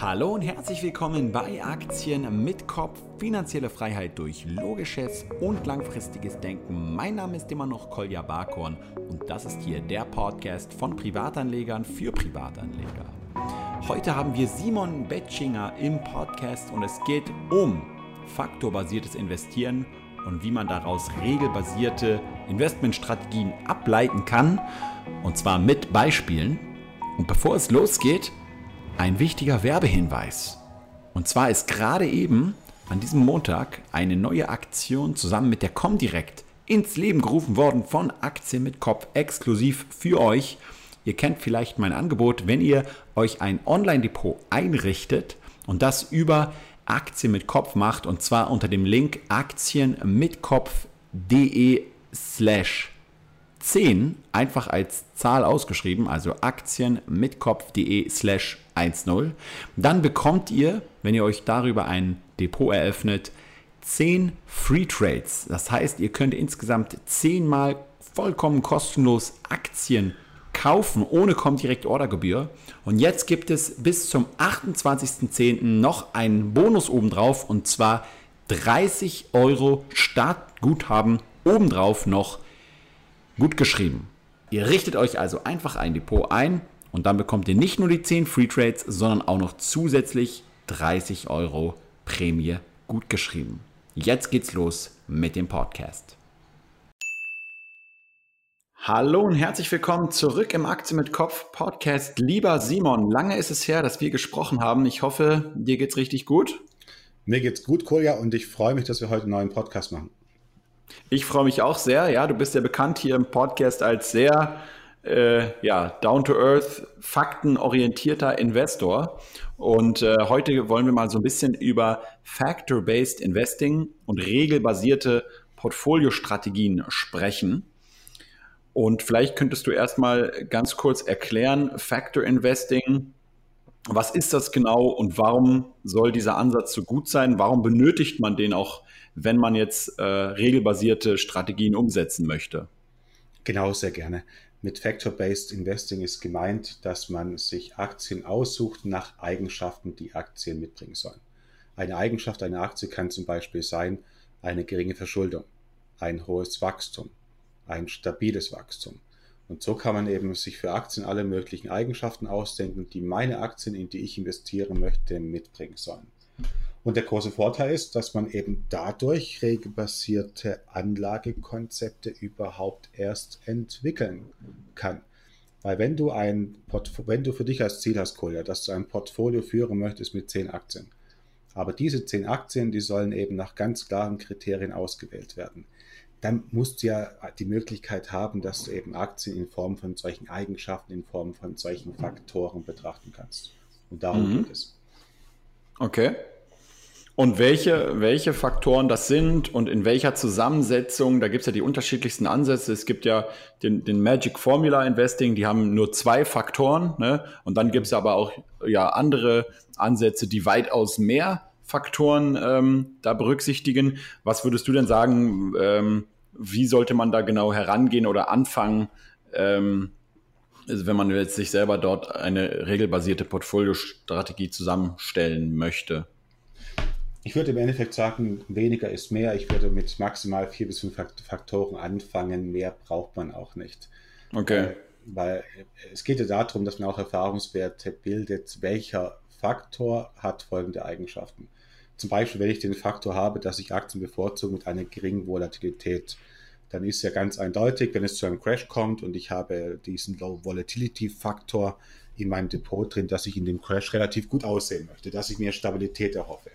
Hallo und herzlich willkommen bei Aktien mit Kopf. Finanzielle Freiheit durch logisches und langfristiges Denken. Mein Name ist immer noch Kolja Barkorn und das ist hier der Podcast von Privatanlegern für Privatanleger. Heute haben wir Simon Betschinger im Podcast und es geht um faktorbasiertes Investieren und wie man daraus regelbasierte Investmentstrategien ableiten kann. Und zwar mit Beispielen. Und bevor es losgeht, ein wichtiger Werbehinweis. Und zwar ist gerade eben an diesem Montag eine neue Aktion zusammen mit der Comdirect ins Leben gerufen worden von Aktien mit Kopf exklusiv für euch. Ihr kennt vielleicht mein Angebot, wenn ihr euch ein Online-Depot einrichtet und das über Aktien mit Kopf macht und zwar unter dem Link aktienmitkopf.de slash 10 einfach als Zahl ausgeschrieben, also aktienmitkopf.de slash 10. Dann bekommt ihr, wenn ihr euch darüber ein Depot eröffnet, 10 Free Trades. Das heißt, ihr könnt insgesamt 10 mal vollkommen kostenlos Aktien kaufen ohne Comdirect Ordergebühr. Und jetzt gibt es bis zum 28.10. noch einen Bonus obendrauf und zwar 30 Euro Startguthaben obendrauf noch Gut geschrieben. Ihr richtet euch also einfach ein Depot ein und dann bekommt ihr nicht nur die 10 Free Trades, sondern auch noch zusätzlich 30 Euro Prämie gut geschrieben. Jetzt geht's los mit dem Podcast. Hallo und herzlich willkommen zurück im Aktie mit Kopf Podcast. Lieber Simon, lange ist es her, dass wir gesprochen haben. Ich hoffe, dir geht's richtig gut. Mir geht's gut, Kolja, und ich freue mich, dass wir heute einen neuen Podcast machen. Ich freue mich auch sehr. Ja, du bist ja bekannt hier im Podcast als sehr äh, ja, down-to-earth, faktenorientierter Investor. Und äh, heute wollen wir mal so ein bisschen über Factor-Based Investing und regelbasierte Portfoliostrategien sprechen. Und vielleicht könntest du erstmal ganz kurz erklären, Factor Investing, was ist das genau und warum soll dieser Ansatz so gut sein? Warum benötigt man den auch wenn man jetzt äh, regelbasierte Strategien umsetzen möchte? Genau, sehr gerne. Mit Factor-Based Investing ist gemeint, dass man sich Aktien aussucht nach Eigenschaften, die Aktien mitbringen sollen. Eine Eigenschaft einer Aktie kann zum Beispiel sein eine geringe Verschuldung, ein hohes Wachstum, ein stabiles Wachstum. Und so kann man eben sich für Aktien alle möglichen Eigenschaften ausdenken, die meine Aktien, in die ich investieren möchte, mitbringen sollen. Und der große Vorteil ist, dass man eben dadurch regelbasierte Anlagekonzepte überhaupt erst entwickeln kann. Weil wenn du ein wenn du für dich als Ziel hast, Kolja, dass du ein Portfolio führen möchtest mit zehn Aktien, aber diese zehn Aktien, die sollen eben nach ganz klaren Kriterien ausgewählt werden, dann musst du ja die Möglichkeit haben, dass du eben Aktien in Form von solchen Eigenschaften, in Form von solchen Faktoren betrachten kannst. Und darum mhm. geht es. Okay. Und welche, welche Faktoren das sind und in welcher Zusammensetzung, da gibt es ja die unterschiedlichsten Ansätze. Es gibt ja den, den Magic Formula Investing, die haben nur zwei Faktoren. Ne? Und dann gibt es aber auch ja, andere Ansätze, die weitaus mehr Faktoren ähm, da berücksichtigen. Was würdest du denn sagen, ähm, wie sollte man da genau herangehen oder anfangen, ähm, also wenn man jetzt sich selber dort eine regelbasierte Portfoliostrategie zusammenstellen möchte? Ich würde im Endeffekt sagen, weniger ist mehr. Ich würde mit maximal vier bis fünf Faktoren anfangen. Mehr braucht man auch nicht. Okay. Äh, weil es geht ja darum, dass man auch Erfahrungswerte bildet, welcher Faktor hat folgende Eigenschaften. Zum Beispiel, wenn ich den Faktor habe, dass ich Aktien bevorzuge mit einer geringen Volatilität, dann ist ja ganz eindeutig, wenn es zu einem Crash kommt und ich habe diesen Low Volatility Faktor in meinem Depot drin, dass ich in dem Crash relativ gut aussehen möchte, dass ich mir Stabilität erhoffe.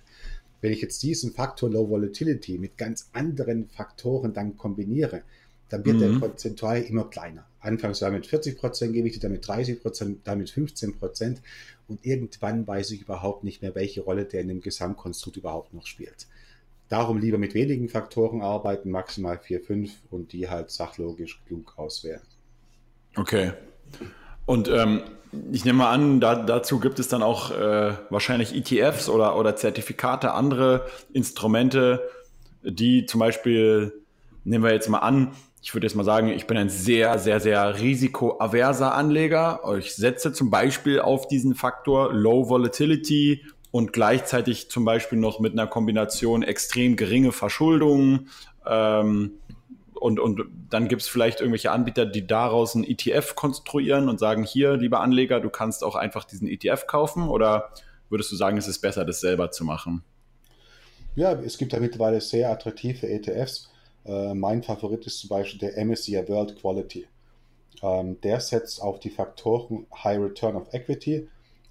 Wenn ich jetzt diesen Faktor Low Volatility mit ganz anderen Faktoren dann kombiniere, dann wird mhm. der prozentual immer kleiner. Anfangs war mit 40 Prozent Gewichte, dann mit 30 Prozent, dann mit 15 Prozent und irgendwann weiß ich überhaupt nicht mehr, welche Rolle der in dem Gesamtkonstrukt überhaupt noch spielt. Darum lieber mit wenigen Faktoren arbeiten, maximal 4, 5 und die halt sachlogisch klug auswählen. Okay. Und ähm, ich nehme mal an, da, dazu gibt es dann auch äh, wahrscheinlich ETFs oder, oder Zertifikate, andere Instrumente, die zum Beispiel, nehmen wir jetzt mal an, ich würde jetzt mal sagen, ich bin ein sehr, sehr, sehr risikoaverser Anleger. Ich setze zum Beispiel auf diesen Faktor Low Volatility und gleichzeitig zum Beispiel noch mit einer Kombination extrem geringe Verschuldung. Ähm, und, und dann gibt es vielleicht irgendwelche Anbieter, die daraus einen ETF konstruieren und sagen, hier, lieber Anleger, du kannst auch einfach diesen ETF kaufen oder würdest du sagen, es ist besser, das selber zu machen? Ja, es gibt ja mittlerweile sehr attraktive ETFs. Äh, mein Favorit ist zum Beispiel der MSCI World Quality. Ähm, der setzt auf die Faktoren High Return of Equity,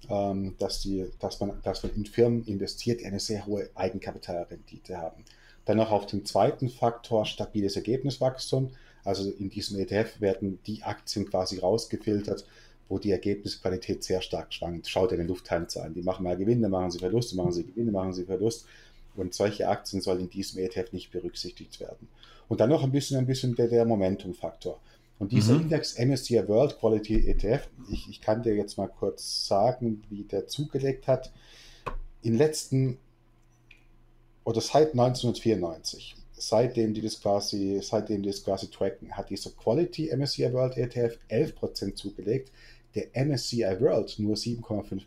ähm, dass, die, dass, man, dass man in Firmen investiert, die eine sehr hohe Eigenkapitalrendite haben. Dann noch auf den zweiten Faktor stabiles Ergebniswachstum. Also in diesem ETF werden die Aktien quasi rausgefiltert, wo die Ergebnisqualität sehr stark schwankt. Schaut dir den Lufthansa an. Die machen mal Gewinne, machen sie Verluste, machen sie Gewinne, machen sie Verlust. Und solche Aktien sollen in diesem ETF nicht berücksichtigt werden. Und dann noch ein bisschen, ein bisschen der, der Momentum-Faktor. Und dieser mhm. Index MSCI World Quality ETF, ich, ich kann dir jetzt mal kurz sagen, wie der zugelegt hat. In den letzten, oder seit 1994, seitdem die das quasi, seitdem die das quasi tracken, hat dieser Quality MSCI World ETF 11% zugelegt, der MSCI World nur 7,5%.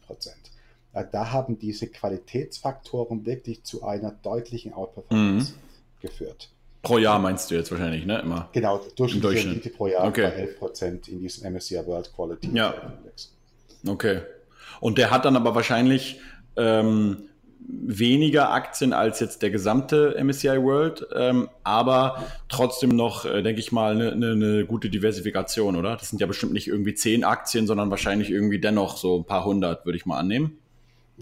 Äh, da haben diese Qualitätsfaktoren wirklich zu einer deutlichen Outperformance mhm. geführt. Pro Jahr meinst du jetzt wahrscheinlich, ne? Immer. Genau, durchschnittliche Rendite pro Jahr okay. bei 11% in diesem MSCI World Quality ja. Index. Okay. Und der hat dann aber wahrscheinlich ähm, weniger Aktien als jetzt der gesamte MSCI World, ähm, aber trotzdem noch, äh, denke ich mal, eine ne, ne gute Diversifikation, oder? Das sind ja bestimmt nicht irgendwie zehn Aktien, sondern wahrscheinlich irgendwie dennoch so ein paar hundert, würde ich mal annehmen.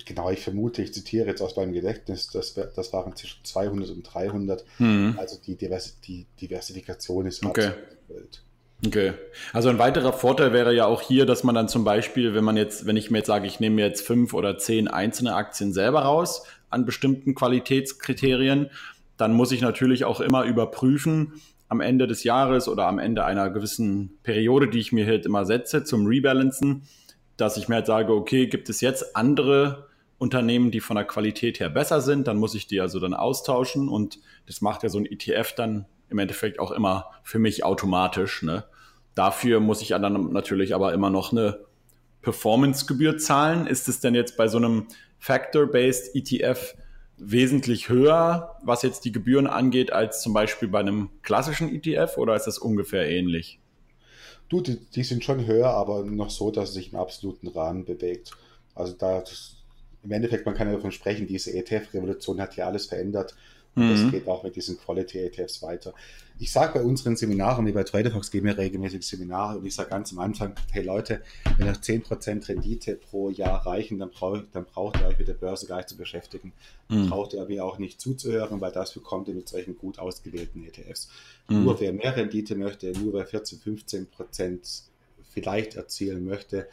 Genau, ich vermute, ich zitiere jetzt aus meinem Gedächtnis, das, das waren zwischen 200 und 300. Mhm. Also die, Divers die Diversifikation ist okay. Welt. Okay. Also ein weiterer Vorteil wäre ja auch hier, dass man dann zum Beispiel, wenn man jetzt, wenn ich mir jetzt sage, ich nehme jetzt fünf oder zehn einzelne Aktien selber raus an bestimmten Qualitätskriterien, dann muss ich natürlich auch immer überprüfen, am Ende des Jahres oder am Ende einer gewissen Periode, die ich mir halt immer setze zum Rebalancen, dass ich mir halt sage, okay, gibt es jetzt andere Unternehmen, die von der Qualität her besser sind, dann muss ich die also dann austauschen und das macht ja so ein ETF dann im Endeffekt auch immer für mich automatisch. Ne? Dafür muss ich dann natürlich aber immer noch eine Performance-Gebühr zahlen. Ist es denn jetzt bei so einem Factor-Based ETF wesentlich höher, was jetzt die Gebühren angeht, als zum Beispiel bei einem klassischen ETF oder ist das ungefähr ähnlich? Du, die, die, sind schon höher, aber noch so, dass es sich im absoluten Rahmen bewegt. Also da im Endeffekt, man kann ja davon sprechen, diese ETF-Revolution hat ja alles verändert. Und mhm. das geht auch mit diesen Quality-ETFs weiter. Ich sage bei unseren Seminaren, wie bei TraderFox, geben wir regelmäßig Seminare und ich sage ganz am Anfang, hey Leute, wenn euch 10% Rendite pro Jahr reichen, dann, brauch, dann braucht ihr euch mit der Börse gar nicht zu beschäftigen. Dann mhm. braucht ihr mir auch nicht zuzuhören, weil das bekommt ihr mit solchen gut ausgewählten ETFs. Mhm. Nur wer mehr Rendite möchte, nur wer 14, 15% vielleicht erzielen möchte,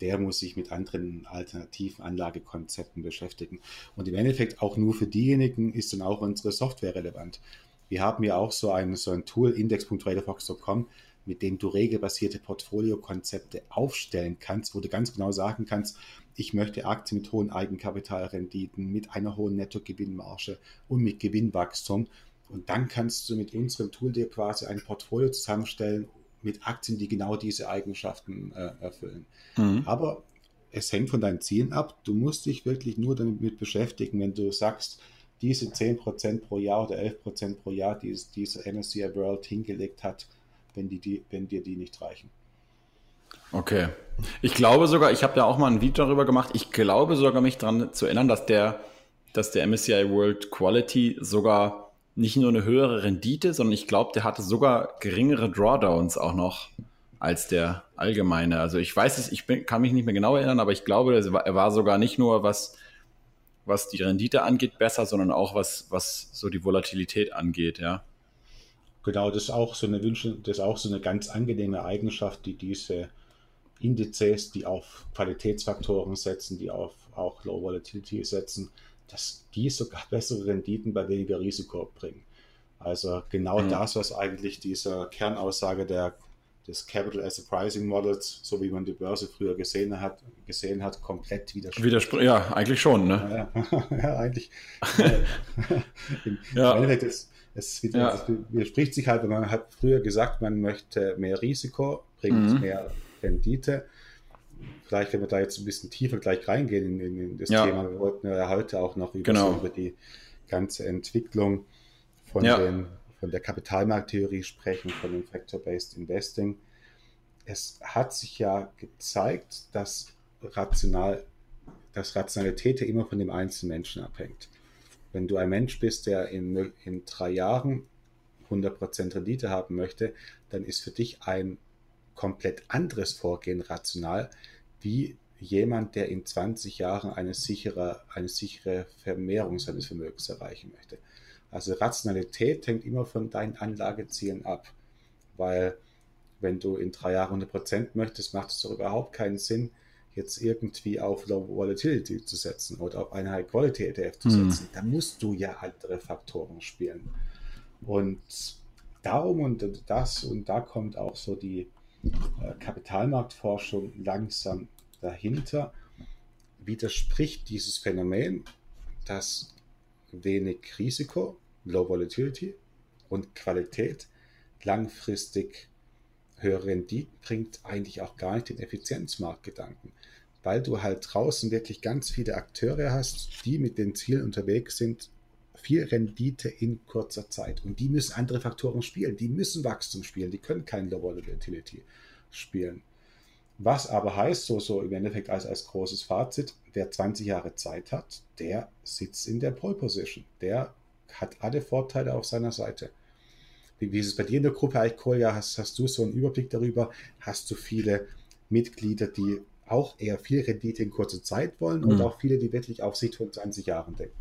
der muss sich mit anderen alternativen Anlagekonzepten beschäftigen. Und im Endeffekt auch nur für diejenigen ist dann auch unsere Software relevant. Wir haben ja auch so ein, so ein Tool, index.traderfox.com, mit dem du regelbasierte Portfoliokonzepte aufstellen kannst, wo du ganz genau sagen kannst, ich möchte Aktien mit hohen Eigenkapitalrenditen, mit einer hohen Nettogewinnmarge und mit Gewinnwachstum. Und dann kannst du mit unserem Tool dir quasi ein Portfolio zusammenstellen mit Aktien, die genau diese Eigenschaften äh, erfüllen. Mhm. Aber es hängt von deinen Zielen ab. Du musst dich wirklich nur damit beschäftigen, wenn du sagst, diese 10% pro Jahr oder 11% pro Jahr, die diese MSCI World hingelegt hat, wenn, die, die, wenn dir die nicht reichen. Okay. Ich glaube sogar, ich habe ja auch mal ein Video darüber gemacht, ich glaube sogar mich daran zu erinnern, dass der, dass der MSCI World Quality sogar nicht nur eine höhere Rendite, sondern ich glaube, der hatte sogar geringere Drawdowns auch noch als der allgemeine. Also ich weiß es, ich bin, kann mich nicht mehr genau erinnern, aber ich glaube, er war sogar nicht nur was, was die Rendite angeht, besser, sondern auch was, was so die Volatilität angeht, ja. Genau, das ist auch so eine Wünsche, das ist auch so eine ganz angenehme Eigenschaft, die diese Indizes, die auf Qualitätsfaktoren setzen, die auf auch Low Volatility setzen, dass die sogar bessere Renditen bei weniger Risiko bringen. Also genau mhm. das, was eigentlich diese Kernaussage der des Capital as a Pricing Models, so wie man die Börse früher gesehen hat, gesehen hat komplett widerspricht. Widerspr ja, eigentlich schon, ne? Ja, ja eigentlich. Im ja. Endeffekt ist, es, ja. widerspricht sich halt, man hat früher gesagt, man möchte mehr Risiko, bringt mhm. mehr Rendite. Vielleicht, wenn wir da jetzt ein bisschen tiefer gleich reingehen in, in, das ja. Thema, wir wollten ja heute auch noch über, genau. so über die ganze Entwicklung von ja. den von der Kapitalmarkttheorie sprechen, von dem Factor-Based Investing. Es hat sich ja gezeigt, dass, rational, dass Rationalität ja immer von dem einzelnen Menschen abhängt. Wenn du ein Mensch bist, der in, in drei Jahren 100% Rendite haben möchte, dann ist für dich ein komplett anderes Vorgehen rational, wie jemand, der in 20 Jahren eine sichere, eine sichere Vermehrung seines Vermögens erreichen möchte. Also Rationalität hängt immer von deinen Anlagezielen ab, weil wenn du in drei Jahren 100 Prozent möchtest, macht es doch überhaupt keinen Sinn, jetzt irgendwie auf Low Volatility zu setzen oder auf einen High Quality ETF zu mhm. setzen. Da musst du ja andere Faktoren spielen. Und darum und das und da kommt auch so die Kapitalmarktforschung langsam dahinter, widerspricht dieses Phänomen, dass wenig Risiko, Low Volatility und Qualität langfristig höhere Renditen bringt eigentlich auch gar nicht den Effizienzmarktgedanken, weil du halt draußen wirklich ganz viele Akteure hast, die mit den Zielen unterwegs sind, viel Rendite in kurzer Zeit. Und die müssen andere Faktoren spielen, die müssen Wachstum spielen, die können kein Low Volatility spielen. Was aber heißt, so, so im Endeffekt als, als großes Fazit, wer 20 Jahre Zeit hat, der sitzt in der Pole Position. Der hat alle Vorteile auf seiner Seite. Wie, wie ist es bei dir in der Gruppe Kolja? Hast, hast du so einen Überblick darüber? Hast du viele Mitglieder, die auch eher viel Rendite in kurzer Zeit wollen mhm. und auch viele, die wirklich auf Sicht von 20 Jahren denken?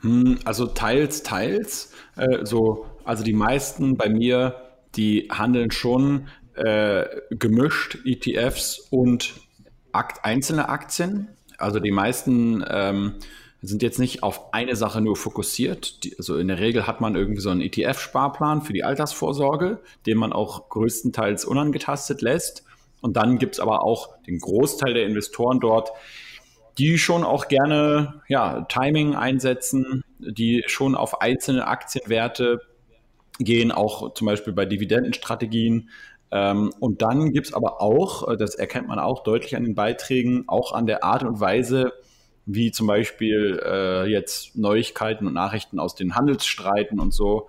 Hm, also teils, teils. Äh, so, also die meisten bei mir, die handeln schon äh, gemischt ETFs und Akt, einzelne Aktien. Also die meisten ähm, sind jetzt nicht auf eine Sache nur fokussiert. Die, also in der Regel hat man irgendwie so einen ETF-Sparplan für die Altersvorsorge, den man auch größtenteils unangetastet lässt. Und dann gibt es aber auch den Großteil der Investoren dort, die schon auch gerne ja, Timing einsetzen, die schon auf einzelne Aktienwerte gehen, auch zum Beispiel bei Dividendenstrategien. Ähm, und dann gibt es aber auch, äh, das erkennt man auch deutlich an den Beiträgen, auch an der Art und Weise, wie zum Beispiel äh, jetzt Neuigkeiten und Nachrichten aus den Handelsstreiten und so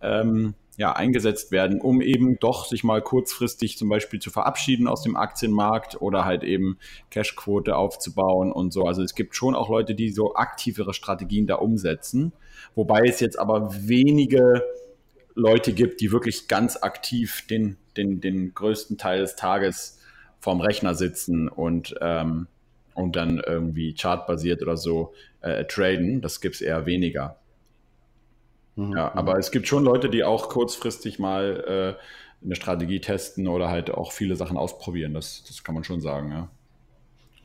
ähm, ja, eingesetzt werden, um eben doch sich mal kurzfristig zum Beispiel zu verabschieden aus dem Aktienmarkt oder halt eben Cashquote aufzubauen und so. Also es gibt schon auch Leute, die so aktivere Strategien da umsetzen, wobei es jetzt aber wenige Leute gibt, die wirklich ganz aktiv den, den, den größten Teil des Tages vorm Rechner sitzen und, ähm, und dann irgendwie chartbasiert oder so äh, traden. Das gibt es eher weniger. Mhm. Ja, aber es gibt schon Leute, die auch kurzfristig mal äh, eine Strategie testen oder halt auch viele Sachen ausprobieren. Das, das kann man schon sagen, ja.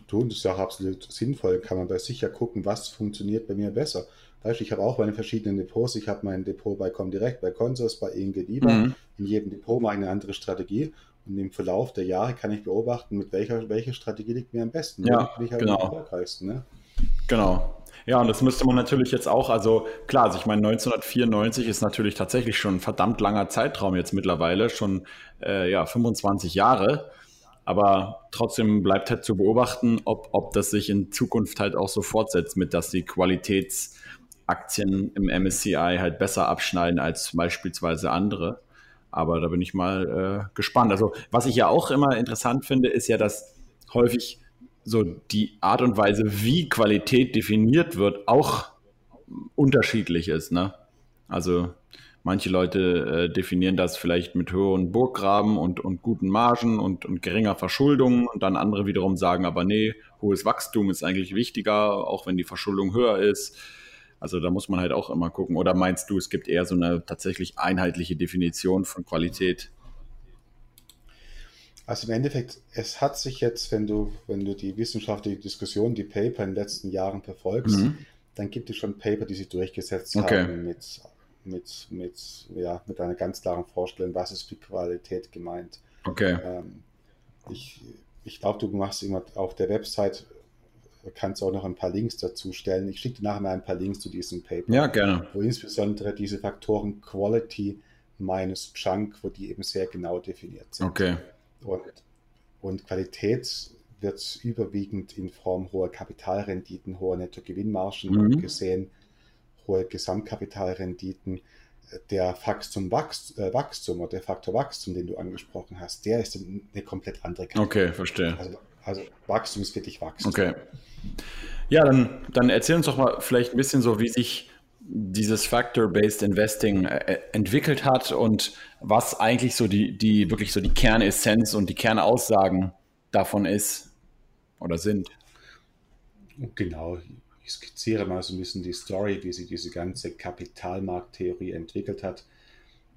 Tun, das ist ja auch absolut sinnvoll. Kann man bei sich ja gucken, was funktioniert bei mir besser. Weißt ich habe auch meine verschiedenen Depots. Ich habe mein Depot bei Comdirect, bei Consors, bei ING Diva. Mhm. In jedem Depot mache ich eine andere Strategie. Und im Verlauf der Jahre kann ich beobachten, mit welcher, welche Strategie liegt mir am besten. Ja, bin ich halt genau. am erfolgreichsten. Ne? Genau. Ja, und das müsste man natürlich jetzt auch, also klar, also ich meine, 1994 ist natürlich tatsächlich schon ein verdammt langer Zeitraum jetzt mittlerweile, schon äh, ja, 25 Jahre. Aber trotzdem bleibt halt zu beobachten, ob, ob das sich in Zukunft halt auch so fortsetzt, mit dass die Qualitäts- Aktien im MSCI halt besser abschneiden als beispielsweise andere. Aber da bin ich mal äh, gespannt. Also was ich ja auch immer interessant finde, ist ja, dass häufig so die Art und Weise, wie Qualität definiert wird, auch unterschiedlich ist. Ne? Also manche Leute äh, definieren das vielleicht mit höheren Burggraben und, und guten Margen und, und geringer Verschuldung. Und dann andere wiederum sagen, aber nee, hohes Wachstum ist eigentlich wichtiger, auch wenn die Verschuldung höher ist. Also da muss man halt auch immer gucken. Oder meinst du, es gibt eher so eine tatsächlich einheitliche Definition von Qualität? Also im Endeffekt, es hat sich jetzt, wenn du, wenn du die wissenschaftliche Diskussion, die Paper in den letzten Jahren verfolgst, mhm. dann gibt es schon Paper, die sich durchgesetzt okay. haben mit mit, mit, ja, mit einer ganz klaren Vorstellung, was ist mit Qualität gemeint. Okay. Ähm, ich ich glaube, du machst immer auf der Website, kannst du auch noch ein paar Links dazu stellen. Ich schicke dir nachher mal ein paar Links zu diesem Paper. Ja, gerne. Wo insbesondere diese Faktoren Quality minus Chunk, wo die eben sehr genau definiert sind. Okay. Und, und Qualität wird überwiegend in Form hoher Kapitalrenditen, hoher Nettogewinnmargen mhm. gesehen, hohe Gesamtkapitalrenditen. Der Faktum Wachstum, äh, Wachstum oder der Faktor Wachstum, den du angesprochen hast, der ist eine komplett andere Kategorie. Okay, verstehe. Also, also Wachstum ist wirklich Wachstum. Okay. Ja, dann, dann erzähl uns doch mal vielleicht ein bisschen so, wie sich dieses Factor-Based Investing äh, entwickelt hat und was eigentlich so die, die wirklich so die Kernessenz und die Kernaussagen davon ist oder sind. Genau, ich skizziere mal so ein bisschen die Story, wie sich diese ganze Kapitalmarkttheorie entwickelt hat.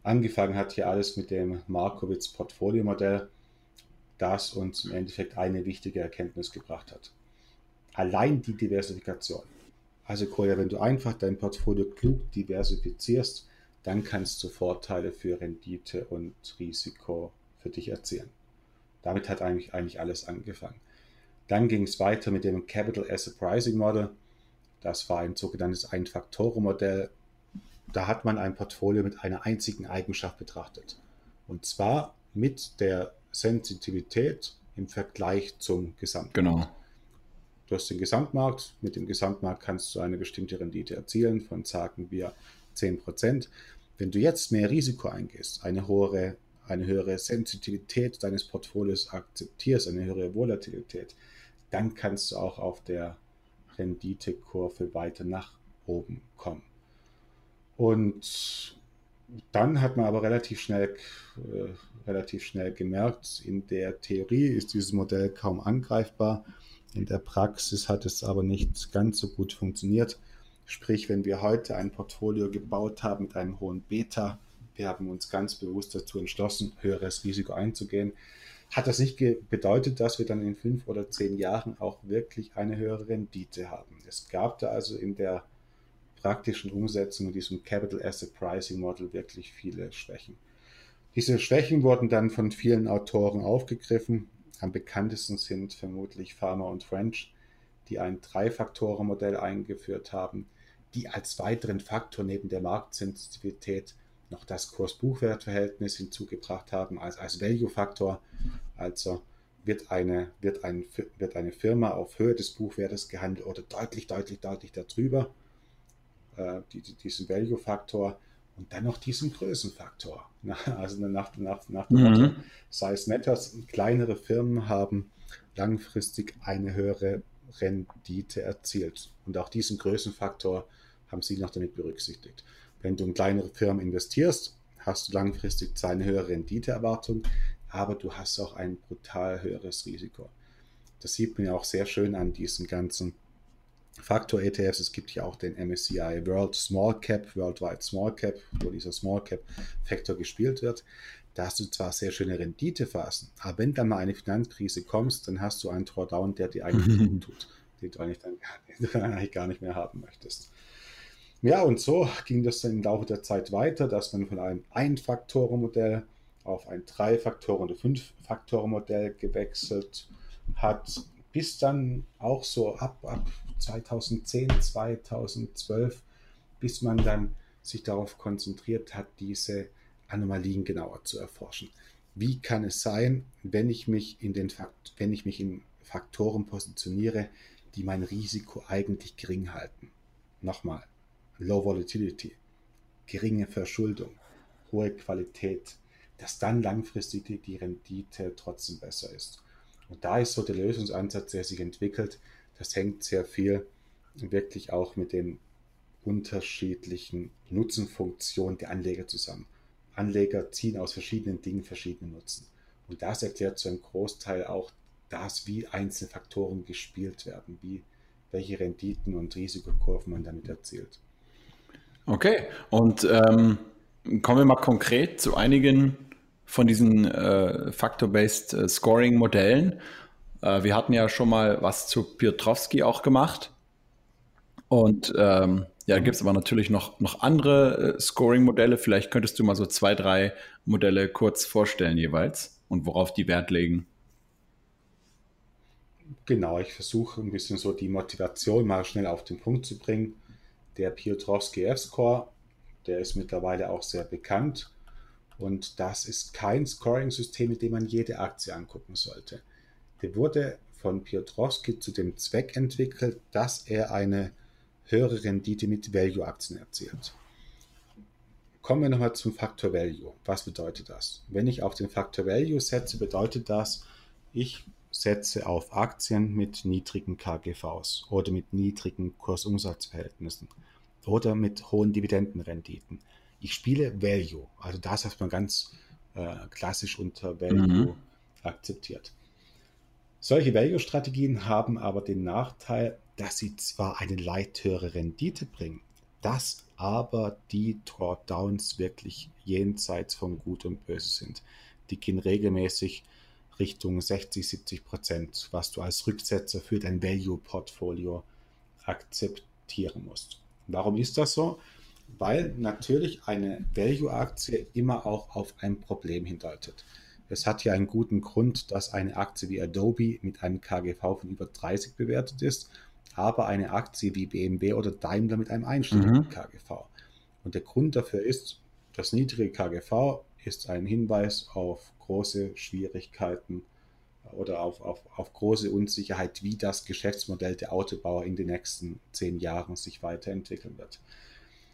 Angefangen hat hier alles mit dem Markowitz-Portfolio-Modell, das uns im Endeffekt eine wichtige Erkenntnis gebracht hat. Allein die Diversifikation. Also Koya, wenn du einfach dein Portfolio klug diversifizierst, dann kannst du Vorteile für Rendite und Risiko für dich erzielen. Damit hat eigentlich, eigentlich alles angefangen. Dann ging es weiter mit dem Capital Asset Pricing Model. Das war ein sogenanntes Ein-Faktoren-Modell. Da hat man ein Portfolio mit einer einzigen Eigenschaft betrachtet. Und zwar mit der Sensitivität im Vergleich zum Gesamtmarkt. Genau. Du hast den Gesamtmarkt. Mit dem Gesamtmarkt kannst du eine bestimmte Rendite erzielen von, sagen wir, 10%. Wenn du jetzt mehr Risiko eingehst, eine höhere, eine höhere Sensitivität deines Portfolios akzeptierst, eine höhere Volatilität, dann kannst du auch auf der Renditekurve weiter nach oben kommen. Und dann hat man aber relativ schnell, äh, relativ schnell gemerkt, in der Theorie ist dieses Modell kaum angreifbar. In der Praxis hat es aber nicht ganz so gut funktioniert. Sprich, wenn wir heute ein Portfolio gebaut haben mit einem hohen Beta, wir haben uns ganz bewusst dazu entschlossen, höheres Risiko einzugehen, hat das nicht bedeutet, dass wir dann in fünf oder zehn Jahren auch wirklich eine höhere Rendite haben. Es gab da also in der praktischen Umsetzung mit diesem Capital Asset Pricing Model wirklich viele Schwächen. Diese Schwächen wurden dann von vielen Autoren aufgegriffen. Am bekanntesten sind vermutlich Farmer und French, die ein Drei-Faktoren-Modell eingeführt haben, die als weiteren Faktor neben der Marktsensitivität noch das Kurs-Buchwert-Verhältnis hinzugebracht haben als, als Value-Faktor. Also wird eine, wird, ein, wird eine Firma auf Höhe des Buchwertes gehandelt oder deutlich, deutlich, deutlich darüber, äh, die, diesen Value-Faktor und dann noch diesen Größenfaktor. Also nach, nach, nach dem Motto, mhm. Size Matters, kleinere Firmen haben langfristig eine höhere Rendite erzielt. Und auch diesen Größenfaktor haben sie noch damit berücksichtigt. Wenn du in kleinere Firmen investierst, hast du langfristig zwar eine höhere Renditeerwartung, aber du hast auch ein brutal höheres Risiko. Das sieht man ja auch sehr schön an diesen ganzen Faktor-ETFs. Es gibt ja auch den MSCI World Small Cap, Worldwide Small Cap, wo dieser Small Cap Faktor gespielt wird. Da hast du zwar sehr schöne Renditephasen, aber wenn dann mal eine Finanzkrise kommst, dann hast du einen Drawdown, der dir eigentlich gut tut, den du eigentlich dann eigentlich gar nicht mehr haben möchtest. Ja, und so ging das dann im Laufe der Zeit weiter, dass man von einem Ein-Faktoren-Modell auf ein Drei-Faktoren- oder Fünf-Faktoren-Modell gewechselt hat, bis dann auch so ab, ab 2010, 2012, bis man dann sich darauf konzentriert hat, diese Anomalien genauer zu erforschen. Wie kann es sein, wenn ich mich in den Fakt, wenn ich mich in Faktoren positioniere, die mein Risiko eigentlich gering halten? Nochmal, Low Volatility, geringe Verschuldung, hohe Qualität, dass dann langfristig die Rendite trotzdem besser ist. Und da ist so der Lösungsansatz, der sich entwickelt. Das hängt sehr viel wirklich auch mit den unterschiedlichen Nutzenfunktionen der Anleger zusammen. Anleger ziehen aus verschiedenen Dingen verschiedene Nutzen. Und das erklärt zu einem Großteil auch das, wie einzelne Faktoren gespielt werden, wie welche Renditen und Risikokurven man damit erzielt. Okay, und ähm, kommen wir mal konkret zu einigen von diesen äh, Factor-Based äh, Scoring-Modellen. Äh, wir hatten ja schon mal was zu Piotrowski auch gemacht. Und ähm, Ja, gibt es aber natürlich noch, noch andere äh, Scoring-Modelle. Vielleicht könntest du mal so zwei, drei Modelle kurz vorstellen jeweils und worauf die Wert legen. Genau, ich versuche ein bisschen so die Motivation mal schnell auf den Punkt zu bringen. Der Piotrowski F-Score, der ist mittlerweile auch sehr bekannt und das ist kein Scoring-System, mit dem man jede Aktie angucken sollte. Der wurde von Piotrowski zu dem Zweck entwickelt, dass er eine höhere Rendite mit Value-Aktien erzielt. Kommen wir nochmal zum Faktor Value. Was bedeutet das? Wenn ich auf den Faktor Value setze, bedeutet das, ich setze auf Aktien mit niedrigen KGVs oder mit niedrigen Kursumsatzverhältnissen oder mit hohen Dividendenrenditen. Ich spiele Value, also das, was man ganz äh, klassisch unter Value mhm. akzeptiert. Solche Value-Strategien haben aber den Nachteil, dass sie zwar eine leicht höhere Rendite bringen, dass aber die Drawdowns wirklich jenseits von Gut und Böse sind. Die gehen regelmäßig Richtung 60, 70 Prozent, was du als Rücksetzer für dein Value-Portfolio akzeptieren musst. Warum ist das so? Weil natürlich eine Value-Aktie immer auch auf ein Problem hindeutet. Es hat ja einen guten Grund, dass eine Aktie wie Adobe mit einem KGV von über 30 bewertet ist, aber eine Aktie wie BMW oder Daimler mit einem einstelligen mhm. KGV. Und der Grund dafür ist, das niedrige KGV ist ein Hinweis auf große Schwierigkeiten oder auf, auf, auf große Unsicherheit, wie das Geschäftsmodell der Autobauer in den nächsten zehn Jahren sich weiterentwickeln wird.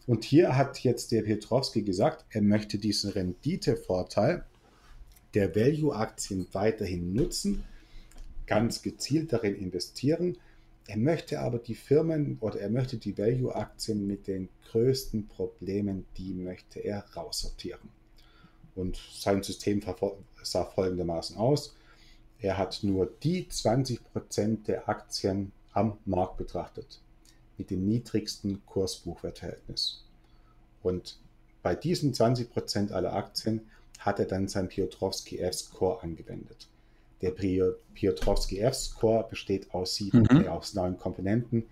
Und hier hat jetzt der Piotrowski gesagt, er möchte diesen Renditevorteil der Value-Aktien weiterhin nutzen, ganz gezielt darin investieren. Er möchte aber die Firmen oder er möchte die Value-Aktien mit den größten Problemen, die möchte er raussortieren. Und sein System sah folgendermaßen aus. Er hat nur die 20% der Aktien am Markt betrachtet, mit dem niedrigsten Kursbuchwertverhältnis. Und bei diesen 20% aller Aktien hat er dann sein Piotrowski F-Score angewendet. Der Piotrowski F-Score besteht aus sieben, mhm. äh, aus neun Komponenten,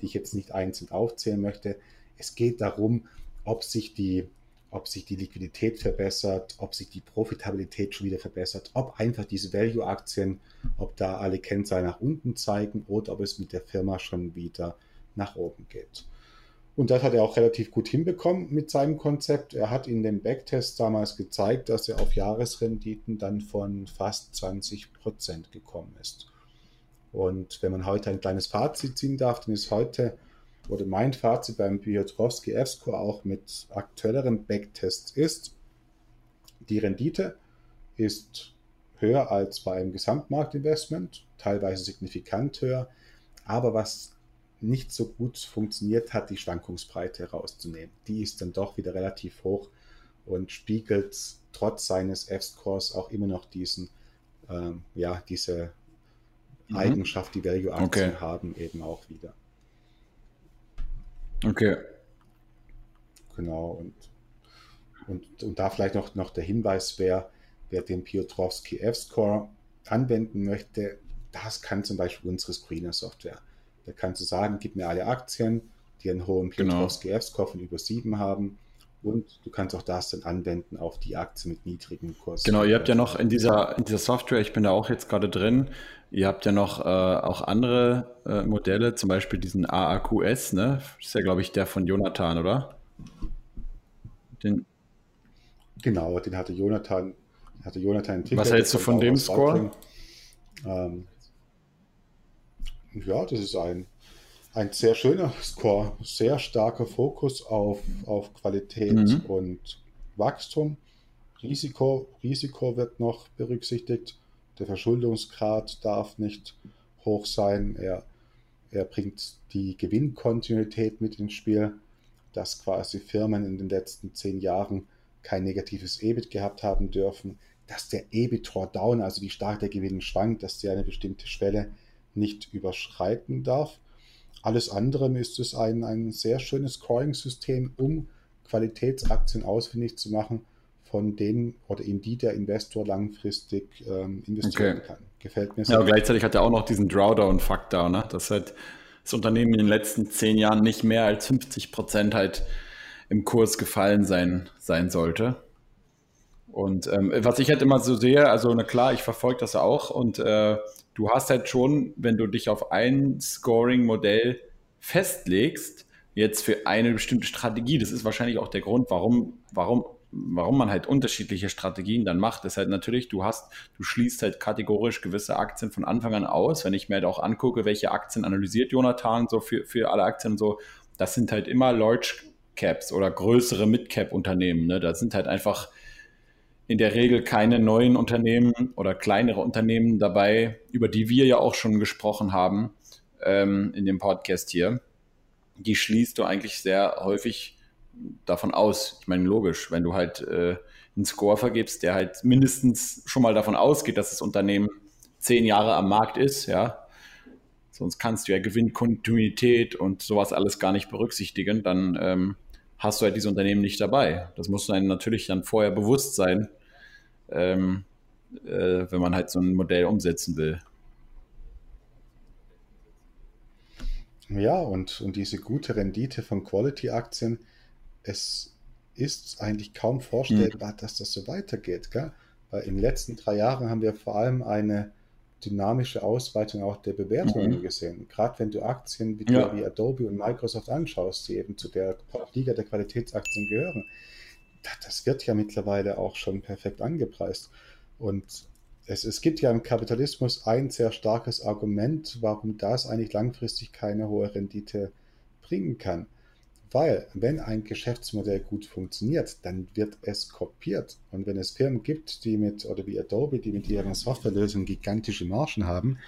die ich jetzt nicht einzeln aufzählen möchte. Es geht darum, ob sich die ob sich die Liquidität verbessert, ob sich die Profitabilität schon wieder verbessert, ob einfach diese Value-Aktien, ob da alle Kennzahlen nach unten zeigen oder ob es mit der Firma schon wieder nach oben geht. Und das hat er auch relativ gut hinbekommen mit seinem Konzept. Er hat in dem Backtest damals gezeigt, dass er auf Jahresrenditen dann von fast 20 Prozent gekommen ist. Und wenn man heute ein kleines Fazit ziehen darf, dann ist heute oder mein Fazit beim Piotrowski F-Score auch mit aktuelleren Backtests ist, die Rendite ist höher als bei einem Gesamtmarktinvestment, teilweise signifikant höher, aber was nicht so gut funktioniert hat, die Schwankungsbreite herauszunehmen. Die ist dann doch wieder relativ hoch und spiegelt trotz seines F-Scores auch immer noch diesen, ähm, ja, diese mhm. Eigenschaft, die Value-Aktien okay. haben, eben auch wieder. Okay. Genau, und, und, und da vielleicht noch, noch der Hinweis, wer, wer den Piotrowski F-Score anwenden möchte, das kann zum Beispiel unsere Screener-Software. Da kannst du sagen, gib mir alle Aktien, die einen hohen genau. Piotrowski genau. Über 7 haben und du kannst auch das dann anwenden auf die Aktien mit niedrigen Kursen. Genau, ihr habt ja noch in dieser, in dieser Software, ich bin da auch jetzt gerade drin, ihr habt ja noch äh, auch andere äh, Modelle, zum Beispiel diesen AAQS, ne? Das ist ja, glaube ich, der von Jonathan, oder? Den genau, den hatte Jonathan, hatte Jonathan entwickelt. Was hältst du von dem Score? Ähm, ja, das ist ein ein sehr schöner Score, sehr starker Fokus auf, auf Qualität mhm. und Wachstum. Risiko, Risiko wird noch berücksichtigt. Der Verschuldungsgrad darf nicht hoch sein. Er, er bringt die Gewinnkontinuität mit ins Spiel, dass quasi Firmen in den letzten zehn Jahren kein negatives EBIT gehabt haben dürfen, dass der EBIT Drawdown, also wie stark der Gewinn schwankt, dass der eine bestimmte Schwelle nicht überschreiten darf. Alles andere ist es ein, ein sehr schönes Scoring-System, um Qualitätsaktien ausfindig zu machen, von denen oder in die der Investor langfristig ähm, investieren okay. kann. Gefällt mir sehr. Ja, aber gleichzeitig hat er auch noch diesen Drawdown-Faktor, ne? Das halt das Unternehmen in den letzten zehn Jahren nicht mehr als 50 Prozent halt im Kurs gefallen sein, sein sollte. Und ähm, was ich halt immer so sehe, also na klar, ich verfolge das auch und äh, du hast halt schon, wenn du dich auf ein Scoring-Modell festlegst, jetzt für eine bestimmte Strategie, das ist wahrscheinlich auch der Grund, warum, warum, warum man halt unterschiedliche Strategien dann macht, ist halt natürlich, du hast, du schließt halt kategorisch gewisse Aktien von Anfang an aus. Wenn ich mir halt auch angucke, welche Aktien analysiert Jonathan so für, für alle Aktien und so, das sind halt immer Large Caps oder größere Mid-Cap-Unternehmen. Ne? Da sind halt einfach in der Regel keine neuen Unternehmen oder kleinere Unternehmen dabei, über die wir ja auch schon gesprochen haben ähm, in dem Podcast hier. Die schließt du eigentlich sehr häufig davon aus. Ich meine, logisch, wenn du halt äh, einen Score vergibst, der halt mindestens schon mal davon ausgeht, dass das Unternehmen zehn Jahre am Markt ist, ja, sonst kannst du ja Gewinnkontinuität und sowas alles gar nicht berücksichtigen, dann ähm, hast du halt diese Unternehmen nicht dabei. Das muss einem natürlich dann vorher bewusst sein, ähm, äh, wenn man halt so ein Modell umsetzen will. Ja, und, und diese gute Rendite von Quality-Aktien, es ist eigentlich kaum vorstellbar, mhm. dass das so weitergeht. Gell? Weil in den letzten drei Jahren haben wir vor allem eine dynamische Ausweitung auch der Bewertungen mhm. gesehen. Gerade wenn du Aktien wie, ja. wie Adobe und Microsoft anschaust, die eben zu der Liga der Qualitätsaktien gehören, das wird ja mittlerweile auch schon perfekt angepreist. Und es, es gibt ja im Kapitalismus ein sehr starkes Argument, warum das eigentlich langfristig keine hohe Rendite bringen kann. Weil, wenn ein Geschäftsmodell gut funktioniert, dann wird es kopiert. Und wenn es Firmen gibt, die mit, oder wie Adobe, die mit ihren Softwarelösungen gigantische Margen haben,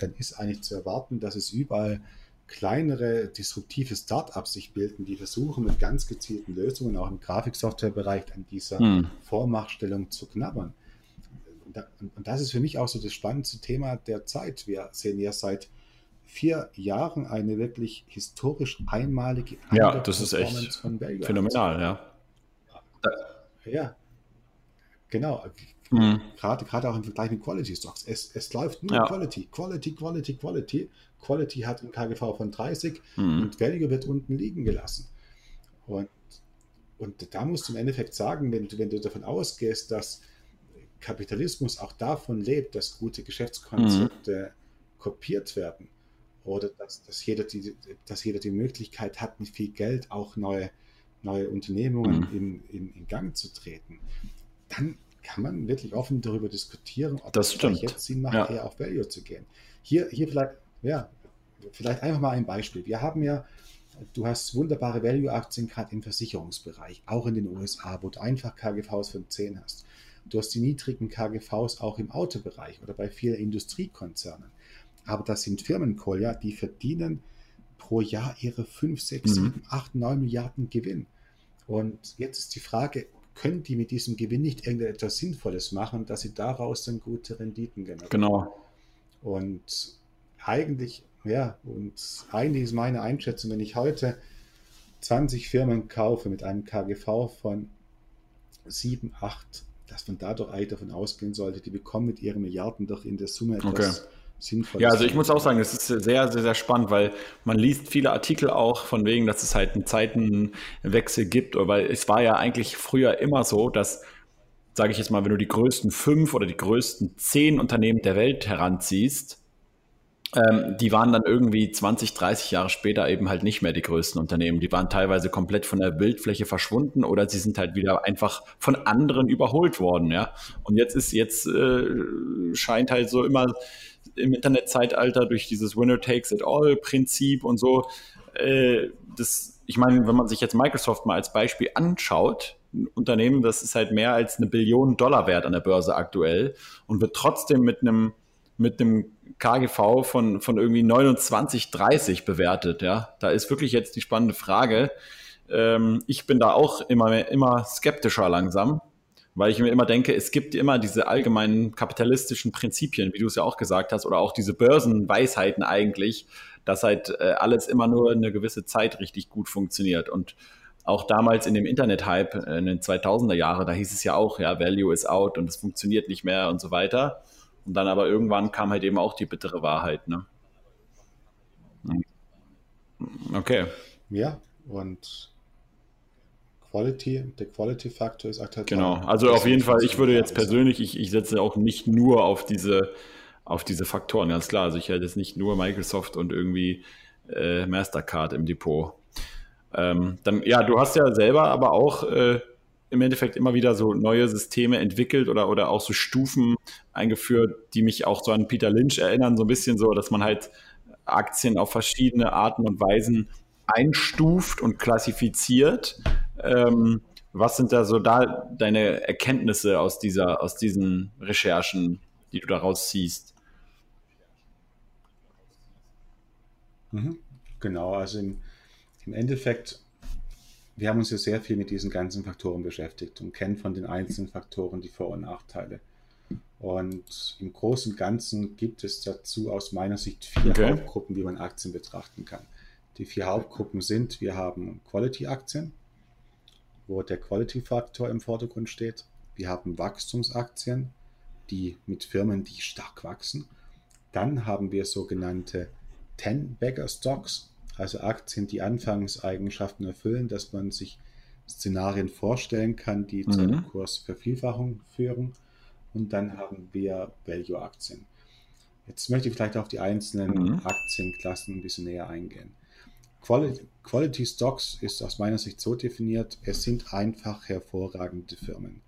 dann ist eigentlich zu erwarten, dass es überall kleinere disruptive Startups sich bilden, die versuchen mit ganz gezielten Lösungen auch im Grafiksoftwarebereich an dieser hm. Vormachtstellung zu knabbern. Und das ist für mich auch so das spannendste Thema der Zeit. Wir sehen ja seit vier Jahren eine wirklich historisch einmalige Ja, das ist echt phänomenal, ja. Ja, genau. Mhm. Gerade, gerade auch im Vergleich mit Quality Stocks. Es, es läuft nur ja. Quality, Quality, Quality, Quality. Quality hat ein KGV von 30 mhm. und Value wird unten liegen gelassen. Und, und da musst du im Endeffekt sagen, wenn du, wenn du davon ausgehst, dass Kapitalismus auch davon lebt, dass gute Geschäftskonzepte mhm. kopiert werden, oder dass, dass, jeder die, dass jeder die Möglichkeit hat, mit viel Geld auch neue, neue Unternehmungen mhm. in, in, in, Gang zu treten, dann kann man wirklich offen darüber diskutieren, ob das es jetzt Sinn macht, ja. eher auf Value zu gehen. Hier, hier vielleicht, ja, vielleicht einfach mal ein Beispiel. Wir haben ja, du hast wunderbare Value-Aktien gerade im Versicherungsbereich, auch in den USA, wo du einfach KGVs von 10 hast. Du hast die niedrigen KGVs auch im Autobereich oder bei vielen Industriekonzernen. Aber das sind Firmen, Kolja, die verdienen pro Jahr ihre 5, 6, 7, 8, 9 Milliarden Gewinn. Und jetzt ist die Frage, können die mit diesem Gewinn nicht irgendetwas Sinnvolles machen, dass sie daraus dann gute Renditen generieren? Genau. Und eigentlich, ja, und eigentlich ist meine Einschätzung, wenn ich heute 20 Firmen kaufe mit einem KGV von 7, 8, dass man dadurch eigentlich davon ausgehen sollte, die bekommen mit ihren Milliarden doch in der Summe etwas okay sinnvoll Ja, also ich muss auch sagen, es ist sehr, sehr, sehr spannend, weil man liest viele Artikel auch von wegen, dass es halt einen Zeitenwechsel gibt, weil es war ja eigentlich früher immer so, dass, sage ich jetzt mal, wenn du die größten fünf oder die größten zehn Unternehmen der Welt heranziehst, ähm, die waren dann irgendwie 20, 30 Jahre später eben halt nicht mehr die größten Unternehmen. Die waren teilweise komplett von der Bildfläche verschwunden oder sie sind halt wieder einfach von anderen überholt worden, ja. Und jetzt ist, jetzt äh, scheint halt so immer im Internetzeitalter durch dieses Winner takes it all Prinzip und so. Äh, das, ich meine, wenn man sich jetzt Microsoft mal als Beispiel anschaut, ein Unternehmen, das ist halt mehr als eine Billion Dollar wert an der Börse aktuell und wird trotzdem mit einem mit einem KGV von, von irgendwie 29, 30 bewertet. Ja, da ist wirklich jetzt die spannende Frage. Ähm, ich bin da auch immer, immer skeptischer langsam, weil ich mir immer denke, es gibt immer diese allgemeinen kapitalistischen Prinzipien, wie du es ja auch gesagt hast, oder auch diese Börsenweisheiten eigentlich, dass halt äh, alles immer nur eine gewisse Zeit richtig gut funktioniert. Und auch damals in dem Internet-Hype äh, in den 2000er Jahren, da hieß es ja auch, ja, Value is out und es funktioniert nicht mehr und so weiter. Und dann aber irgendwann kam halt eben auch die bittere Wahrheit, ne? Okay. Ja, und Quality, der Quality-Faktor ist aktuell. Genau, also auf jeden Fall, ich würde jetzt persönlich, ich, ich setze auch nicht nur auf diese, auf diese Faktoren, ganz klar. Also ich hätte jetzt nicht nur Microsoft und irgendwie äh, Mastercard im Depot. Ähm, dann, ja, du hast ja selber aber auch äh, im Endeffekt immer wieder so neue Systeme entwickelt oder, oder auch so Stufen eingeführt, die mich auch so an Peter Lynch erinnern, so ein bisschen so, dass man halt Aktien auf verschiedene Arten und Weisen einstuft und klassifiziert. Ähm, was sind da so da deine Erkenntnisse aus dieser, aus diesen Recherchen, die du daraus ziehst? Mhm. Genau, also im, im Endeffekt, wir haben uns ja sehr viel mit diesen ganzen Faktoren beschäftigt und kennen von den einzelnen Faktoren die Vor- und Nachteile. Und im Großen und Ganzen gibt es dazu aus meiner Sicht vier okay. Hauptgruppen, wie man Aktien betrachten kann. Die vier Hauptgruppen sind, wir haben Quality-Aktien, wo der Quality-Faktor im Vordergrund steht. Wir haben Wachstumsaktien, die mit Firmen, die stark wachsen. Dann haben wir sogenannte Ten-Bagger-Stocks, also Aktien, die Anfangseigenschaften erfüllen, dass man sich Szenarien vorstellen kann, die mhm. zu einer Kursvervielfachung führen. Und dann haben wir Value-Aktien. Jetzt möchte ich vielleicht auf die einzelnen mhm. Aktienklassen ein bisschen näher eingehen. Quality, Quality Stocks ist aus meiner Sicht so definiert, es sind einfach hervorragende Firmen.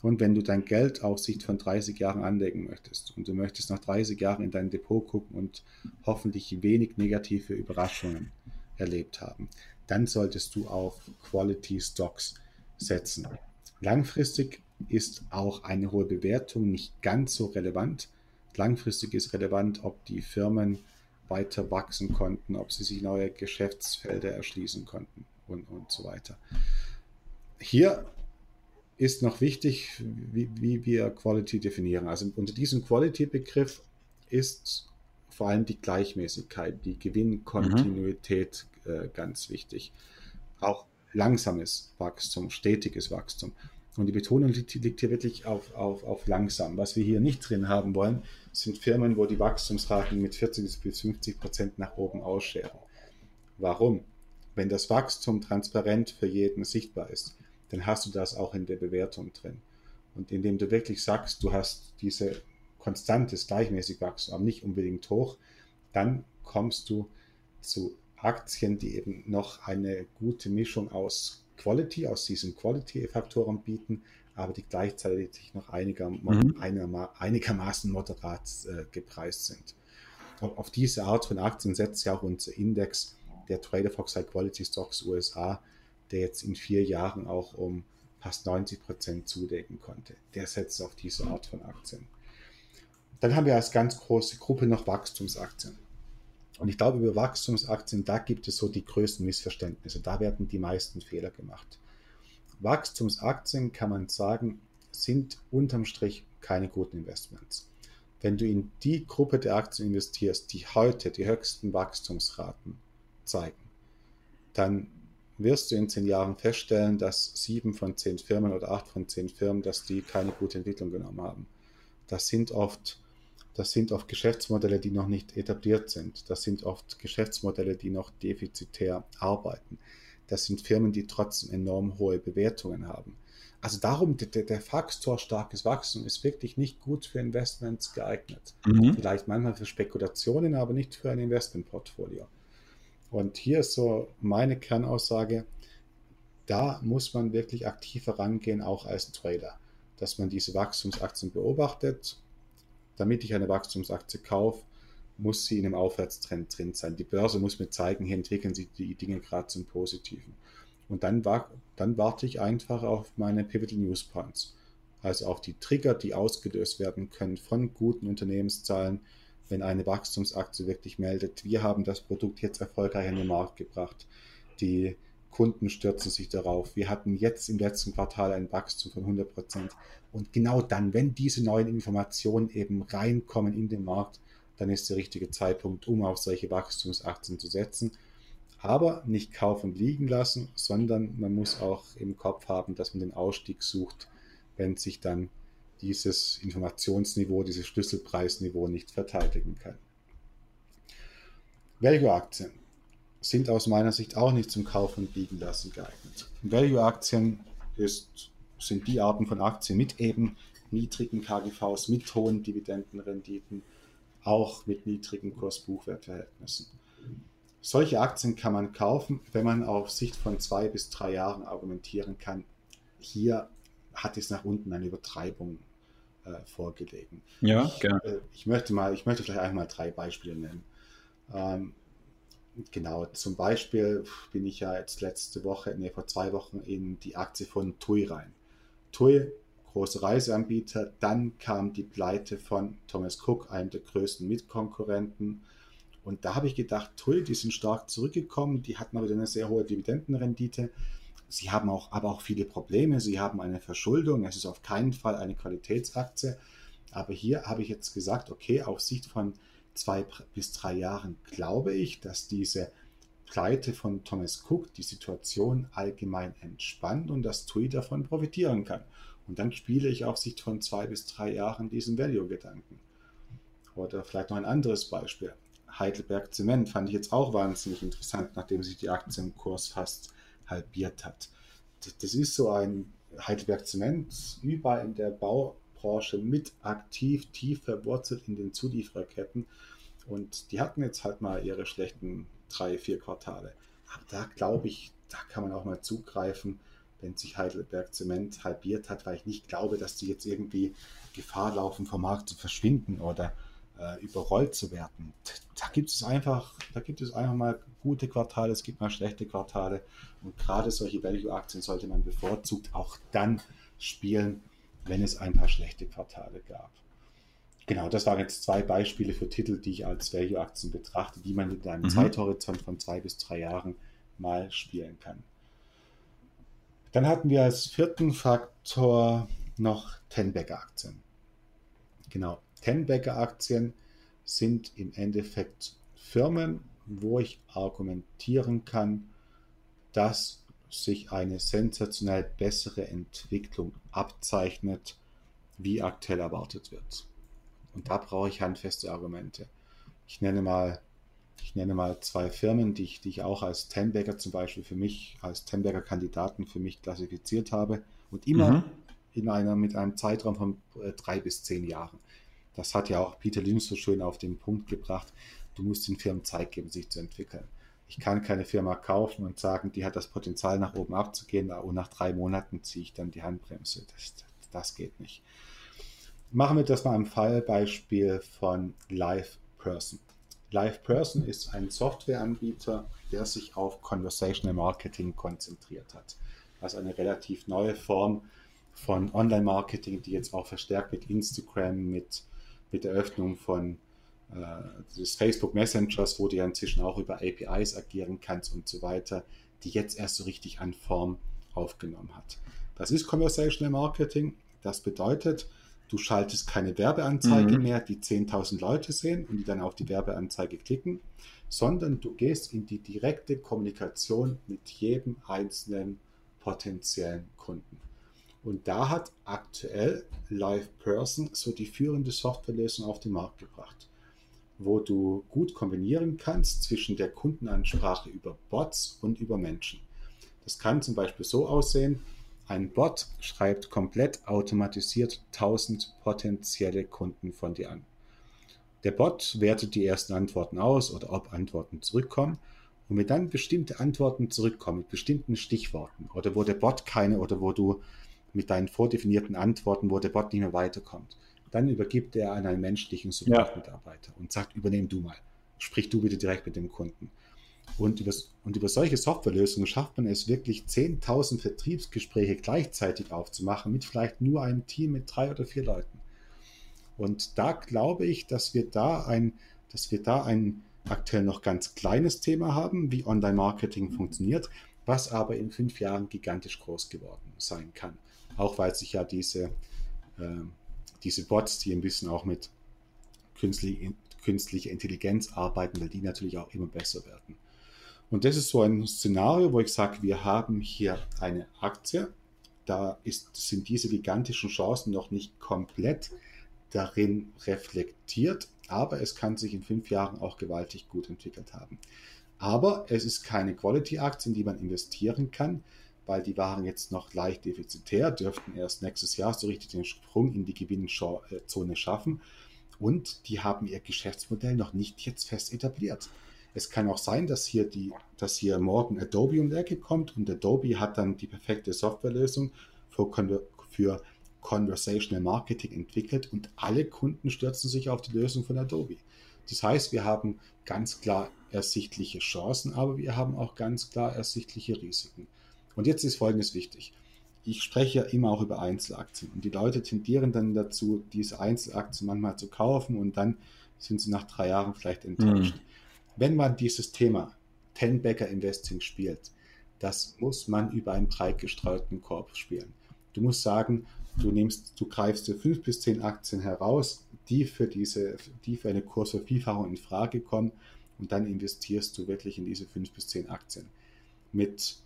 Und wenn du dein Geld auf Sicht von 30 Jahren anlegen möchtest und du möchtest nach 30 Jahren in dein Depot gucken und hoffentlich wenig negative Überraschungen erlebt haben, dann solltest du auf Quality Stocks setzen. Langfristig ist auch eine hohe Bewertung nicht ganz so relevant. Langfristig ist relevant, ob die Firmen weiter wachsen konnten, ob sie sich neue Geschäftsfelder erschließen konnten und, und so weiter. Hier ist noch wichtig, wie, wie wir Quality definieren. Also unter diesem Quality-Begriff ist vor allem die Gleichmäßigkeit, die Gewinnkontinuität mhm. äh, ganz wichtig. Auch langsames Wachstum, stetiges Wachstum. Und die Betonung liegt, liegt hier wirklich auf, auf, auf langsam. Was wir hier nicht drin haben wollen, sind Firmen, wo die Wachstumsraten mit 40 bis 50 Prozent nach oben ausscheren. Warum? Wenn das Wachstum transparent für jeden sichtbar ist, dann hast du das auch in der Bewertung drin. Und indem du wirklich sagst, du hast diese konstantes, gleichmäßig Wachstum, aber nicht unbedingt hoch, dann kommst du zu Aktien, die eben noch eine gute Mischung aus Quality, aus diesen Quality-Faktoren bieten, aber die gleichzeitig noch einiger, mhm. einigermaßen moderat äh, gepreist sind. Auf diese Art von Aktien setzt ja auch unser Index der Trader Fox High Quality Stocks USA, der jetzt in vier Jahren auch um fast 90 Prozent zudecken konnte. Der setzt auf diese Art von Aktien. Dann haben wir als ganz große Gruppe noch Wachstumsaktien. Und ich glaube, über Wachstumsaktien, da gibt es so die größten Missverständnisse. Da werden die meisten Fehler gemacht. Wachstumsaktien, kann man sagen, sind unterm Strich keine guten Investments. Wenn du in die Gruppe der Aktien investierst, die heute die höchsten Wachstumsraten zeigen, dann wirst du in zehn Jahren feststellen, dass sieben von zehn Firmen oder acht von zehn Firmen, dass die keine gute Entwicklung genommen haben. Das sind oft das sind oft Geschäftsmodelle, die noch nicht etabliert sind. Das sind oft Geschäftsmodelle, die noch defizitär arbeiten. Das sind Firmen, die trotzdem enorm hohe Bewertungen haben. Also darum, der, der Faktor starkes Wachstum ist wirklich nicht gut für Investments geeignet. Mhm. Vielleicht manchmal für Spekulationen, aber nicht für ein Investmentportfolio. Und hier ist so meine Kernaussage, da muss man wirklich aktiver rangehen, auch als Trader, dass man diese Wachstumsaktien beobachtet damit ich eine Wachstumsaktie kaufe, muss sie in einem Aufwärtstrend drin sein. Die Börse muss mir zeigen, hier entwickeln sich die Dinge gerade zum Positiven. Und dann, dann warte ich einfach auf meine Pivotal News Points. Also auf die Trigger, die ausgelöst werden können von guten Unternehmenszahlen, wenn eine Wachstumsaktie wirklich meldet, wir haben das Produkt jetzt erfolgreich in den Markt gebracht. Die Kunden stürzen sich darauf. Wir hatten jetzt im letzten Quartal ein Wachstum von 100 Prozent. Und genau dann, wenn diese neuen Informationen eben reinkommen in den Markt, dann ist der richtige Zeitpunkt, um auf solche Wachstumsaktien zu setzen. Aber nicht kaufen liegen lassen, sondern man muss auch im Kopf haben, dass man den Ausstieg sucht, wenn sich dann dieses Informationsniveau, dieses Schlüsselpreisniveau nicht verteidigen kann. Value-Aktien sind aus meiner Sicht auch nicht zum Kauf und Liegen lassen geeignet. Value-Aktien sind die Arten von Aktien mit eben niedrigen KGVs, mit hohen Dividendenrenditen, auch mit niedrigen Kurs-Buchwert-Verhältnissen. Solche Aktien kann man kaufen, wenn man auf Sicht von zwei bis drei Jahren argumentieren kann. Hier hat es nach unten eine Übertreibung äh, vorgelegen. Ja, ich, äh, ich, möchte mal, ich möchte vielleicht einmal drei Beispiele nennen. Ähm, genau, zum Beispiel bin ich ja jetzt letzte Woche, nee, vor zwei Wochen in die Aktie von TUI rein. TUI, große Reiseanbieter, dann kam die Pleite von Thomas Cook, einem der größten Mitkonkurrenten. Und da habe ich gedacht, TUI, die sind stark zurückgekommen, die hatten aber wieder eine sehr hohe Dividendenrendite. Sie haben auch, aber auch viele Probleme. Sie haben eine Verschuldung. Es ist auf keinen Fall eine Qualitätsaktie. Aber hier habe ich jetzt gesagt, okay, auf Sicht von zwei bis drei Jahren glaube ich, dass diese Pleite von Thomas Cook die Situation allgemein entspannt und dass TUI davon profitieren kann. Und dann spiele ich auf Sicht von zwei bis drei Jahren diesen Value-Gedanken. Oder vielleicht noch ein anderes Beispiel. Heidelberg Zement fand ich jetzt auch wahnsinnig interessant, nachdem sich die Aktie im Kurs fast halbiert hat. Das ist so ein Heidelberg Zement überall in der Baubranche mit aktiv, tief verwurzelt in den Zuliefererketten. Und die hatten jetzt halt mal ihre schlechten drei, vier Quartale. Aber da glaube ich, da kann man auch mal zugreifen, wenn sich Heidelberg Zement halbiert hat, weil ich nicht glaube, dass die jetzt irgendwie Gefahr laufen, vom Markt zu verschwinden oder äh, überrollt zu werden. Da gibt es einfach, da gibt es einfach mal gute Quartale, es gibt mal schlechte Quartale und gerade solche Value-Aktien sollte man bevorzugt auch dann spielen, wenn es ein paar schlechte Quartale gab. Genau, das waren jetzt zwei Beispiele für Titel, die ich als Value-Aktien betrachte, die man mit einem mhm. Zeithorizont von zwei bis drei Jahren mal spielen kann. Dann hatten wir als vierten Faktor noch Tenbacker-Aktien. Genau, Tenbacker-Aktien sind im Endeffekt Firmen, wo ich argumentieren kann, dass sich eine sensationell bessere Entwicklung abzeichnet, wie aktuell erwartet wird. Und da brauche ich handfeste Argumente. Ich nenne mal, ich nenne mal zwei Firmen, die ich, die ich auch als Tenbagger zum Beispiel für mich, als Tenbagger Kandidaten für mich klassifiziert habe und immer mhm. in einer, mit einem Zeitraum von äh, drei bis zehn Jahren. Das hat ja auch Peter Lynch so schön auf den Punkt gebracht. Du musst den Firmen Zeit geben, sich zu entwickeln. Ich kann keine Firma kaufen und sagen, die hat das Potenzial nach oben abzugehen und nach drei Monaten ziehe ich dann die Handbremse. Das, das geht nicht. Machen wir das mal am Fallbeispiel von Live Person. Live Person ist ein Softwareanbieter, der sich auf Conversational Marketing konzentriert hat. Also eine relativ neue Form von Online-Marketing, die jetzt auch verstärkt mit Instagram, mit mit der Öffnung von des Facebook Messengers, wo du ja inzwischen auch über APIs agieren kannst und so weiter, die jetzt erst so richtig an Form aufgenommen hat. Das ist Conversational Marketing. Das bedeutet, du schaltest keine Werbeanzeige mhm. mehr, die 10.000 Leute sehen und die dann auf die Werbeanzeige klicken, sondern du gehst in die direkte Kommunikation mit jedem einzelnen potenziellen Kunden. Und da hat aktuell LivePerson so die führende Softwarelösung auf den Markt gebracht, wo du gut kombinieren kannst zwischen der Kundenansprache über Bots und über Menschen. Das kann zum Beispiel so aussehen, ein Bot schreibt komplett automatisiert 1000 potenzielle Kunden von dir an. Der Bot wertet die ersten Antworten aus oder ob Antworten zurückkommen. Und wenn dann bestimmte Antworten zurückkommen mit bestimmten Stichworten oder wo der Bot keine oder wo du mit deinen vordefinierten Antworten, wo der Bot nicht mehr weiterkommt. Dann übergibt er an einen menschlichen Support-Mitarbeiter ja. und sagt, übernehm du mal. Sprich du bitte direkt mit dem Kunden. Und über, und über solche Softwarelösungen schafft man es wirklich 10.000 Vertriebsgespräche gleichzeitig aufzumachen mit vielleicht nur einem Team mit drei oder vier Leuten. Und da glaube ich, dass wir da ein, dass wir da ein aktuell noch ganz kleines Thema haben, wie Online-Marketing funktioniert, was aber in fünf Jahren gigantisch groß geworden sein kann. Auch weil sich ja diese, äh, diese Bots, die ein bisschen auch mit künstlich, künstlicher Intelligenz arbeiten, weil die natürlich auch immer besser werden. Und das ist so ein Szenario, wo ich sage, wir haben hier eine Aktie, da ist, sind diese gigantischen Chancen noch nicht komplett darin reflektiert, aber es kann sich in fünf Jahren auch gewaltig gut entwickelt haben. Aber es ist keine Quality-Aktie, in die man investieren kann, weil die waren jetzt noch leicht defizitär, dürften erst nächstes Jahr so richtig den Sprung in die Gewinnzone schaffen. Und die haben ihr Geschäftsmodell noch nicht jetzt fest etabliert. Es kann auch sein, dass hier, die, dass hier morgen Adobe um die Ecke kommt und Adobe hat dann die perfekte Softwarelösung für, für Conversational Marketing entwickelt und alle Kunden stürzen sich auf die Lösung von Adobe. Das heißt, wir haben ganz klar ersichtliche Chancen, aber wir haben auch ganz klar ersichtliche Risiken. Und jetzt ist Folgendes wichtig. Ich spreche ja immer auch über Einzelaktien und die Leute tendieren dann dazu, diese Einzelaktien manchmal zu kaufen und dann sind sie nach drei Jahren vielleicht enttäuscht. Mhm. Wenn man dieses Thema Ten-Bagger Investing spielt, das muss man über einen breit gestreuten Korb spielen. Du musst sagen, du nimmst, du greifst dir fünf bis zehn Aktien heraus, die für diese, die für eine Kursvervielfachung in Frage kommen und dann investierst du wirklich in diese fünf bis zehn Aktien. Mit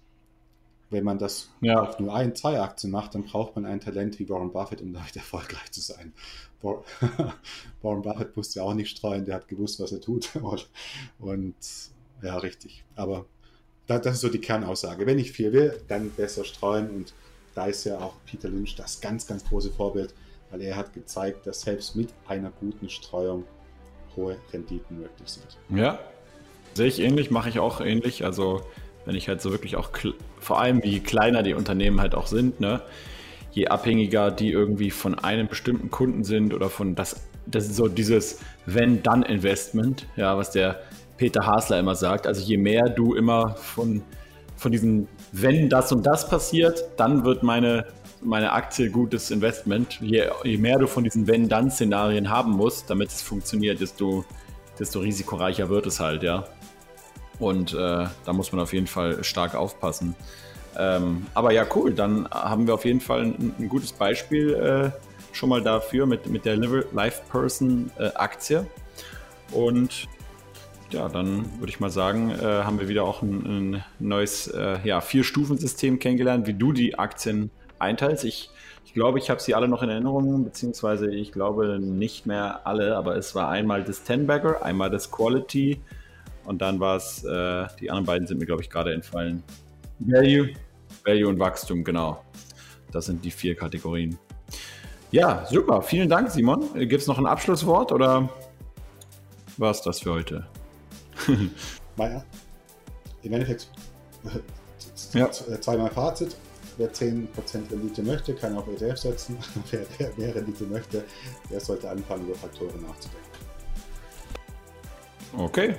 wenn man das ja. auf nur ein, zwei Aktien macht, dann braucht man ein Talent wie Warren Buffett, um damit erfolgreich zu sein. Warren Buffett musste ja auch nicht streuen, der hat gewusst, was er tut. Und ja, richtig. Aber das ist so die Kernaussage. Wenn ich viel will, dann besser streuen. Und da ist ja auch Peter Lynch das ganz, ganz große Vorbild, weil er hat gezeigt, dass selbst mit einer guten Streuung hohe Renditen möglich sind. Ja, sehe ich ähnlich, mache ich auch ähnlich. Also wenn ich halt so wirklich auch, vor allem je kleiner die Unternehmen halt auch sind, ne, je abhängiger die irgendwie von einem bestimmten Kunden sind oder von das, das ist so dieses Wenn-Dann-Investment, ja, was der Peter Hasler immer sagt. Also je mehr du immer von, von diesem Wenn das und das passiert, dann wird meine, meine Aktie gutes Investment. Je, je mehr du von diesen Wenn-Dann-Szenarien haben musst, damit es funktioniert, desto, desto risikoreicher wird es halt, ja. Und äh, da muss man auf jeden Fall stark aufpassen. Ähm, aber ja, cool. Dann haben wir auf jeden Fall ein, ein gutes Beispiel äh, schon mal dafür mit, mit der Live Person äh, Aktie. Und ja, dann würde ich mal sagen, äh, haben wir wieder auch ein, ein neues äh, ja, Vier-Stufen-System kennengelernt, wie du die Aktien einteilst. Ich, ich glaube, ich habe sie alle noch in Erinnerung, beziehungsweise ich glaube nicht mehr alle, aber es war einmal das Ten-Bagger, einmal das Quality, und dann war es, äh, die anderen beiden sind mir, glaube ich, gerade entfallen. Value, Value und Wachstum, genau. Das sind die vier Kategorien. Ja, super. Vielen Dank, Simon. Gibt es noch ein Abschlusswort oder war es das für heute? Naja, im Endeffekt ja. zweimal Fazit. Wer 10% Rendite möchte, kann auf ETF setzen. Wer, wer mehr Rendite möchte, der sollte anfangen, über Faktoren nachzudenken. Okay,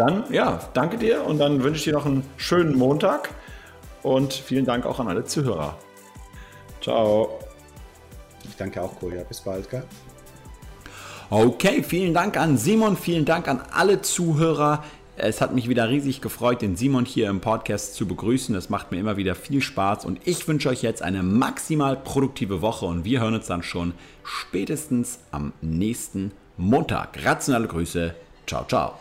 dann, ja, danke dir und dann wünsche ich dir noch einen schönen Montag und vielen Dank auch an alle Zuhörer. Ciao. Ich danke auch, Kolja. Bis bald, gell? Okay, vielen Dank an Simon, vielen Dank an alle Zuhörer. Es hat mich wieder riesig gefreut, den Simon hier im Podcast zu begrüßen. Es macht mir immer wieder viel Spaß und ich wünsche euch jetzt eine maximal produktive Woche und wir hören uns dann schon spätestens am nächsten Montag. Rationale Grüße. Ciao, ciao.